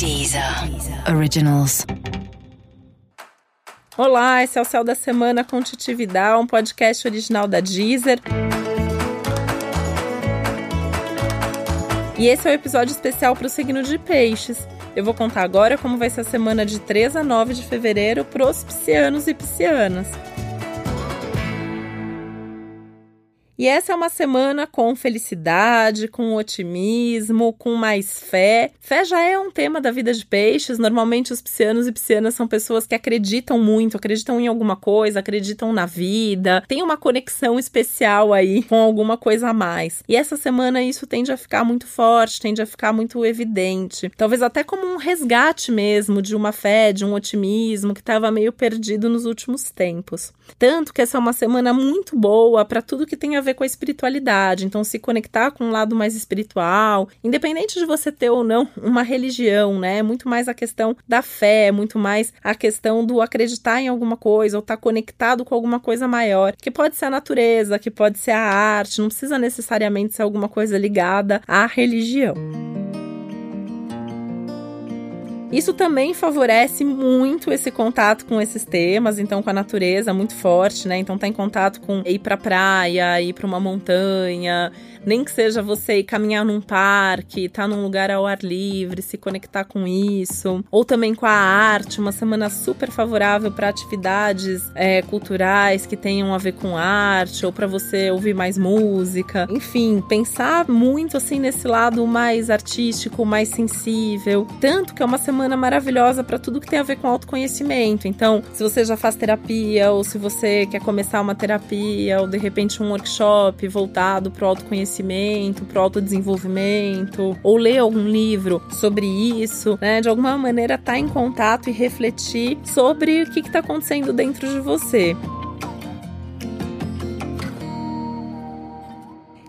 Deezer Originals. Olá, esse é o Céu da Semana com Titividade, um podcast original da Deezer. E esse é o um episódio especial para o signo de Peixes. Eu vou contar agora como vai ser a semana de 3 a 9 de fevereiro para os piscianos e piscianas. E essa é uma semana com felicidade, com otimismo, com mais fé. Fé já é um tema da vida de peixes. Normalmente os piscianos e piscianas são pessoas que acreditam muito, acreditam em alguma coisa, acreditam na vida, tem uma conexão especial aí com alguma coisa a mais. E essa semana isso tende a ficar muito forte, tende a ficar muito evidente. Talvez até como um resgate mesmo de uma fé, de um otimismo que estava meio perdido nos últimos tempos. Tanto que essa é uma semana muito boa para tudo que tem a ver ver com a espiritualidade. Então, se conectar com um lado mais espiritual, independente de você ter ou não uma religião, né? É muito mais a questão da fé, é muito mais a questão do acreditar em alguma coisa ou estar tá conectado com alguma coisa maior, que pode ser a natureza, que pode ser a arte, não precisa necessariamente ser alguma coisa ligada à religião. Isso também favorece muito esse contato com esses temas, então com a natureza muito forte, né? Então tá em contato com ir pra praia, ir para uma montanha, nem que seja você ir caminhar num parque, tá num lugar ao ar livre, se conectar com isso, ou também com a arte, uma semana super favorável para atividades é, culturais que tenham a ver com arte, ou para você ouvir mais música, enfim, pensar muito assim nesse lado mais artístico, mais sensível, tanto que é uma semana semana maravilhosa para tudo que tem a ver com autoconhecimento. Então, se você já faz terapia, ou se você quer começar uma terapia, ou de repente um workshop voltado para o autoconhecimento, para o autodesenvolvimento, ou ler algum livro sobre isso, né? De alguma maneira, estar tá em contato e refletir sobre o que está acontecendo dentro de você.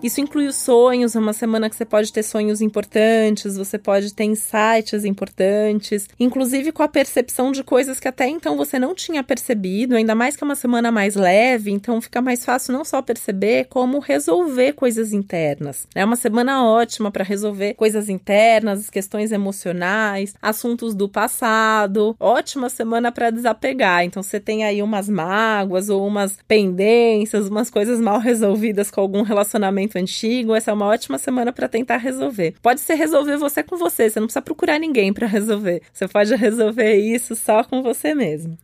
Isso inclui os sonhos, é uma semana que você pode ter sonhos importantes, você pode ter insights importantes, inclusive com a percepção de coisas que até então você não tinha percebido, ainda mais que é uma semana mais leve, então fica mais fácil não só perceber, como resolver coisas internas. É uma semana ótima para resolver coisas internas, questões emocionais, assuntos do passado. Ótima semana para desapegar. Então você tem aí umas mágoas ou umas pendências, umas coisas mal resolvidas com algum relacionamento relacionamento antigo, essa é uma ótima semana para tentar resolver. Pode ser resolver você com você, você não precisa procurar ninguém para resolver. Você pode resolver isso só com você mesmo.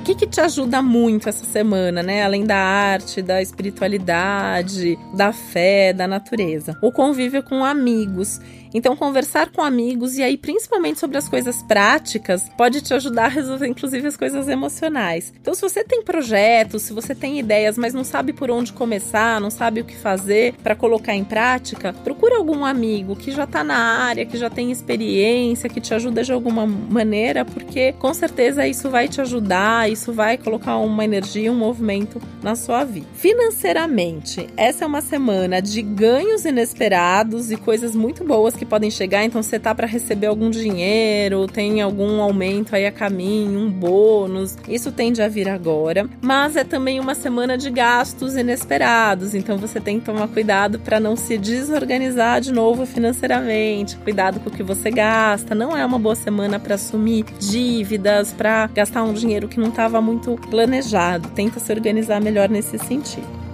O que, que te ajuda muito essa semana, né? Além da arte, da espiritualidade, da fé, da natureza. O convívio com amigos. Então, conversar com amigos e aí, principalmente sobre as coisas práticas, pode te ajudar a resolver, inclusive, as coisas emocionais. Então, se você tem projetos, se você tem ideias, mas não sabe por onde começar, não sabe o que fazer para colocar em prática, procure algum amigo que já está na área, que já tem experiência, que te ajuda de alguma maneira, porque com certeza isso vai te ajudar, isso vai colocar uma energia, um movimento na sua vida. Financeiramente, essa é uma semana de ganhos inesperados e coisas muito boas que podem chegar, então você tá para receber algum dinheiro, tem algum aumento aí a caminho, um bônus, isso tende a vir agora, mas é também uma semana de gastos inesperados, então você tem que tomar cuidado para não se desorganizar de novo financeiramente, cuidado com o que você gasta, não é uma boa semana para assumir dívidas, para gastar um dinheiro que não estava muito planejado, tenta se organizar melhor nesse sentido.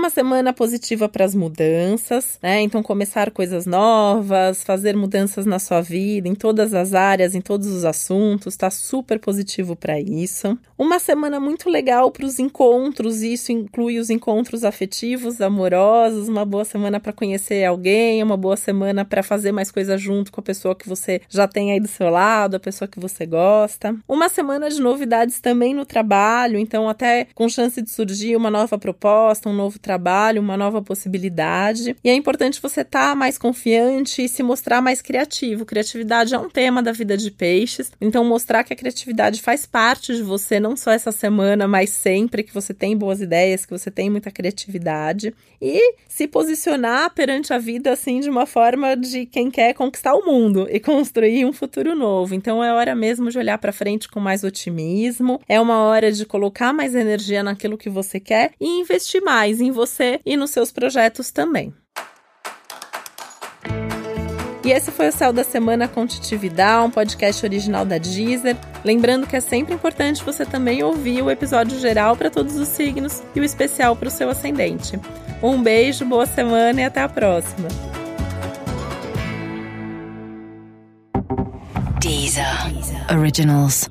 Uma semana positiva para as mudanças, né? Então, começar coisas novas, fazer mudanças na sua vida, em todas as áreas, em todos os assuntos, está super positivo para isso. Uma semana muito legal para os encontros, isso inclui os encontros afetivos, amorosos, uma boa semana para conhecer alguém, uma boa semana para fazer mais coisas junto com a pessoa que você já tem aí do seu lado, a pessoa que você gosta. Uma semana de novidades também no trabalho, então, até com chance de surgir uma nova proposta, um novo trabalho, uma nova possibilidade. E é importante você estar tá mais confiante e se mostrar mais criativo. Criatividade é um tema da vida de peixes, então mostrar que a criatividade faz parte de você, não só essa semana, mas sempre que você tem boas ideias, que você tem muita criatividade e se posicionar perante a vida assim de uma forma de quem quer conquistar o mundo e construir um futuro novo. Então é hora mesmo de olhar para frente com mais otimismo, é uma hora de colocar mais energia naquilo que você quer e investir mais, em você e nos seus projetos também. E esse foi o Céu da Semana com Titividade, um podcast original da Deezer. Lembrando que é sempre importante você também ouvir o episódio geral para todos os signos e o especial para o seu ascendente. Um beijo, boa semana e até a próxima. Deezer. Originals.